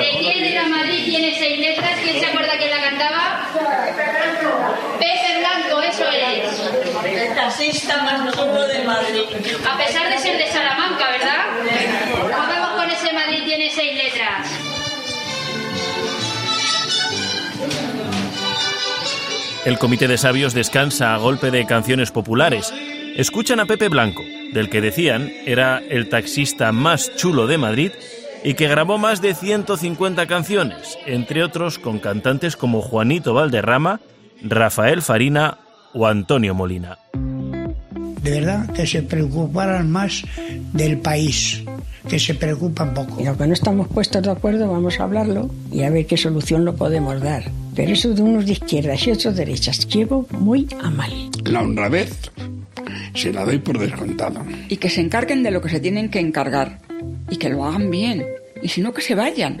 música. El día de la Madrid tiene seis letras. ¿Quién se acuerda quién la cantaba? Pepe Blanco, eso es. El taxista más chulo de Madrid. A pesar de ser de Salamanca, ¿verdad? Vamos con ese Madrid tiene seis letras. El comité de sabios descansa a golpe de canciones populares. Escuchan a Pepe Blanco, del que decían era el taxista más chulo de Madrid y que grabó más de 150 canciones, entre otros con cantantes como Juanito Valderrama, Rafael Farina o Antonio Molina. De verdad que se preocuparan más del país, que se preocupan poco. Y aunque no estamos puestos de acuerdo, vamos a hablarlo y a ver qué solución lo podemos dar. Pero eso de unos de izquierdas y otros de derechas, llevo muy a mal. La honradez se la doy por descontado. Y que se encarguen de lo que se tienen que encargar. Y que lo hagan bien. Y si no, que se vayan.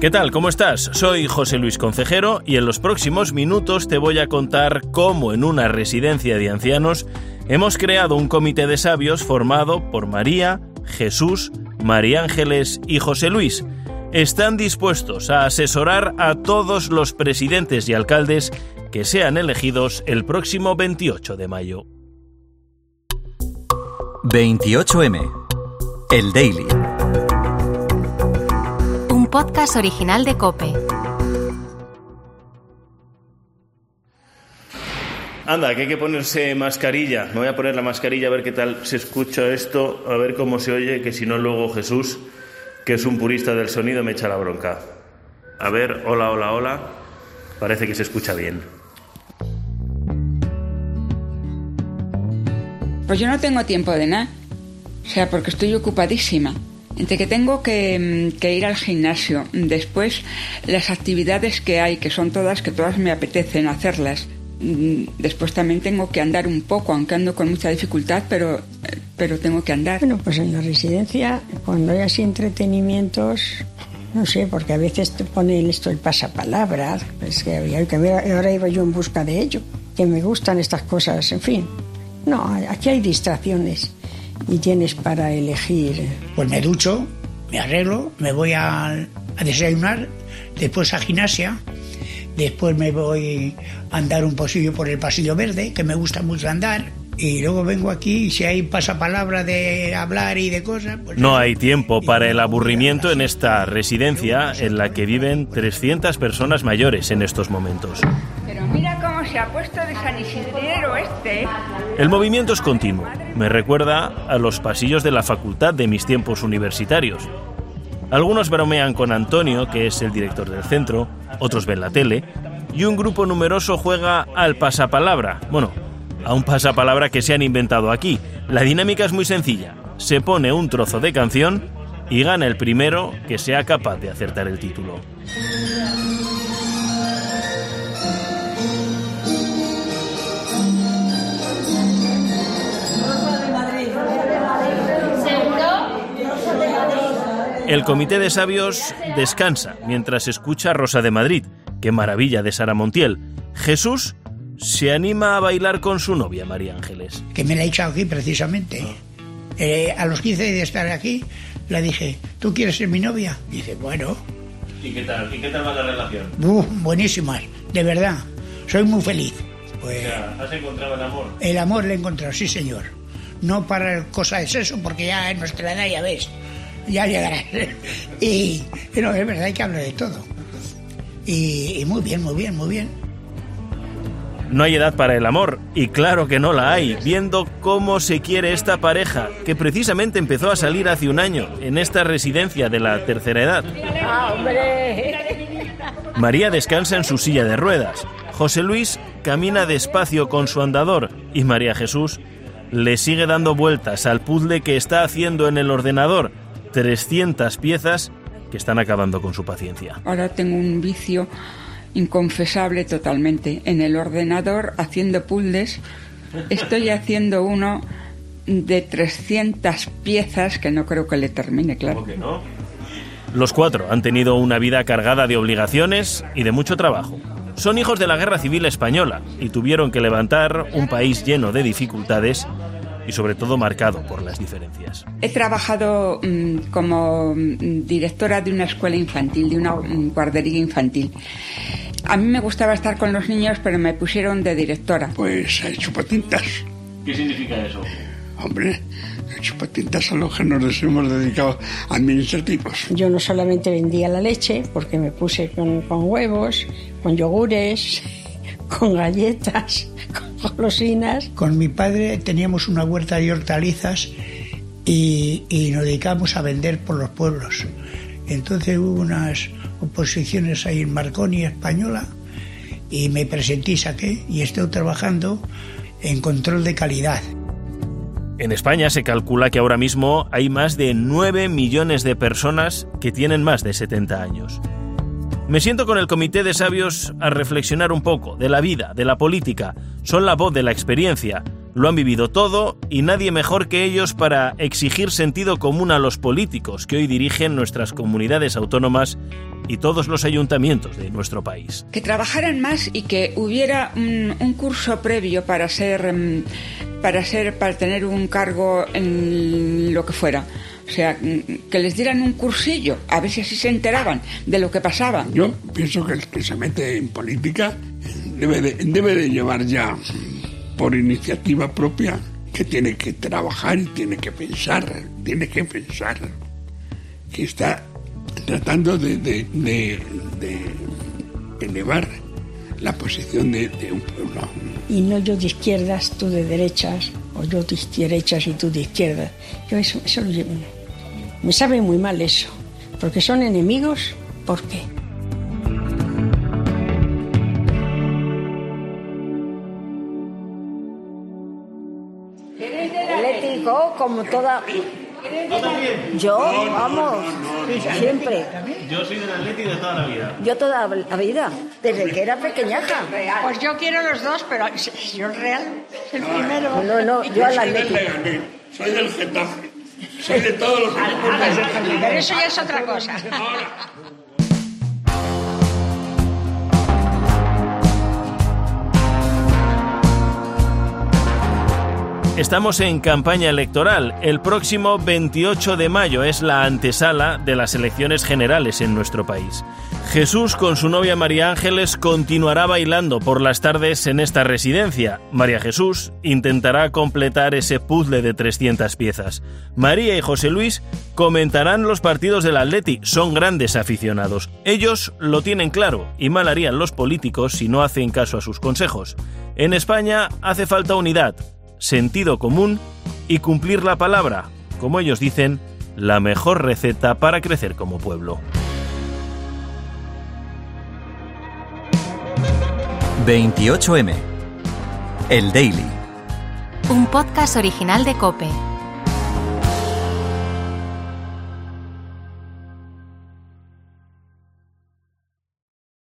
¿Qué tal? ¿Cómo estás? Soy José Luis Concejero y en los próximos minutos te voy a contar cómo en una residencia de ancianos hemos creado un comité de sabios formado por María, Jesús, María Ángeles y José Luis. Están dispuestos a asesorar a todos los presidentes y alcaldes que sean elegidos el próximo 28 de mayo. 28M. El Daily. Un podcast original de Cope. Anda, que hay que ponerse mascarilla. Me voy a poner la mascarilla a ver qué tal se escucha esto, a ver cómo se oye, que si no luego Jesús, que es un purista del sonido, me echa la bronca. A ver, hola, hola, hola. Parece que se escucha bien. Pues yo no tengo tiempo de nada. O sea, porque estoy ocupadísima. Entre que tengo que, que, ir al gimnasio, después las actividades que hay, que son todas, que todas me apetecen hacerlas. Después también tengo que andar un poco, aunque ando con mucha dificultad, pero, pero tengo que andar. Bueno, pues en la residencia, cuando hay así entretenimientos, no sé, porque a veces te ponen esto el pasapalabra, es que ahora iba yo en busca de ello, que me gustan estas cosas, en fin. No, aquí hay distracciones y tienes para elegir. Pues me ducho, me arreglo, me voy a, a desayunar, después a gimnasia, después me voy a andar un poquillo por el pasillo verde, que me gusta mucho andar, y luego vengo aquí y si hay pasapalabra de hablar y de cosas... Pues no hay tiempo para el aburrimiento en esta residencia en la que viven 300 personas mayores en estos momentos. Se ha puesto de San Isidro este. El movimiento es continuo. Me recuerda a los pasillos de la facultad de mis tiempos universitarios. Algunos bromean con Antonio, que es el director del centro, otros ven la tele, y un grupo numeroso juega al pasapalabra. Bueno, a un pasapalabra que se han inventado aquí. La dinámica es muy sencilla. Se pone un trozo de canción y gana el primero que sea capaz de acertar el título. El comité de sabios descansa mientras escucha Rosa de Madrid, qué maravilla de Sara Montiel. Jesús se anima a bailar con su novia, María Ángeles. Que me la he echado aquí precisamente. Eh, a los 15 de estar aquí, le dije, ¿tú quieres ser mi novia? Dice, bueno. ¿Y qué tal? ¿Y qué tal va la relación? Uh, buenísima, de verdad. Soy muy feliz. Pues, o sea, ¿Has encontrado el amor? El amor le he encontrado, sí, señor. No para cosa de sexo, porque ya en nuestra edad ya ves, ya llegará. y no, es verdad, hay que hablar de todo. Y, y muy bien, muy bien, muy bien. No hay edad para el amor, y claro que no la hay, viendo cómo se quiere esta pareja, que precisamente empezó a salir hace un año en esta residencia de la tercera edad. María descansa en su silla de ruedas, José Luis camina despacio con su andador y María Jesús le sigue dando vueltas al puzzle que está haciendo en el ordenador, 300 piezas que están acabando con su paciencia. Ahora tengo un vicio inconfesable totalmente. En el ordenador, haciendo puzzles, estoy haciendo uno de 300 piezas que no creo que le termine, claro. Que no? Los cuatro han tenido una vida cargada de obligaciones y de mucho trabajo. Son hijos de la Guerra Civil Española y tuvieron que levantar un país lleno de dificultades y sobre todo marcado por las diferencias. He trabajado mm, como mm, directora de una escuela infantil, de una mm, guardería infantil. A mí me gustaba estar con los niños, pero me pusieron de directora. Pues a chupatintas. ¿Qué significa eso? Hombre, a chupatintas a los que nos hemos dedicado administrativos. Yo no solamente vendía la leche, porque me puse con, con huevos, con yogures, con galletas, con golosinas. Con mi padre teníamos una huerta de hortalizas y, y nos dedicábamos a vender por los pueblos. Entonces hubo unas oposiciones ahí en Marconi Española y me presenté y saqué y estoy trabajando en control de calidad. En España se calcula que ahora mismo hay más de 9 millones de personas que tienen más de 70 años. Me siento con el comité de sabios a reflexionar un poco de la vida, de la política. Son la voz de la experiencia. Lo han vivido todo y nadie mejor que ellos para exigir sentido común a los políticos que hoy dirigen nuestras comunidades autónomas y todos los ayuntamientos de nuestro país. Que trabajaran más y que hubiera un, curso previo para ser, mm, para ser, para tener un cargo en lo que fuera. O sea, mm, que les dieran un cursillo, a ver si así se enteraban de lo que pasaba. Yo pienso que el que se mete en política debe de, debe de llevar ya por iniciativa propia que tiene que trabajar y tiene que pensar, tiene que pensar que está tratando de, de, de, de elevar la posición de, de un pueblo. Y no yo de izquierdas, tú de derechas, o yo de derechas y tú de izquierdas. Yo eso, eso lo llevo. Me sabe muy mal eso, porque son enemigos, ¿por qué? Atlético, como toda. Yo, vamos, siempre. Yo soy del Atlético de toda la vida. Yo toda la vida, desde que era pequeñaja. Pues yo quiero los dos, pero yo real, el primero. No, no, yo al Atlético. Soy del Getafe. Soy de todos los Pero eso ya es otra cosa. Estamos en campaña electoral. El próximo 28 de mayo es la antesala de las elecciones generales en nuestro país. Jesús con su novia María Ángeles continuará bailando por las tardes en esta residencia. María Jesús intentará completar ese puzzle de 300 piezas. María y José Luis comentarán los partidos del Atleti. Son grandes aficionados. Ellos lo tienen claro y mal harían los políticos si no hacen caso a sus consejos. En España hace falta unidad, sentido común y cumplir la palabra. Como ellos dicen, la mejor receta para crecer como pueblo. 28M. El Daily. Un podcast original de Cope.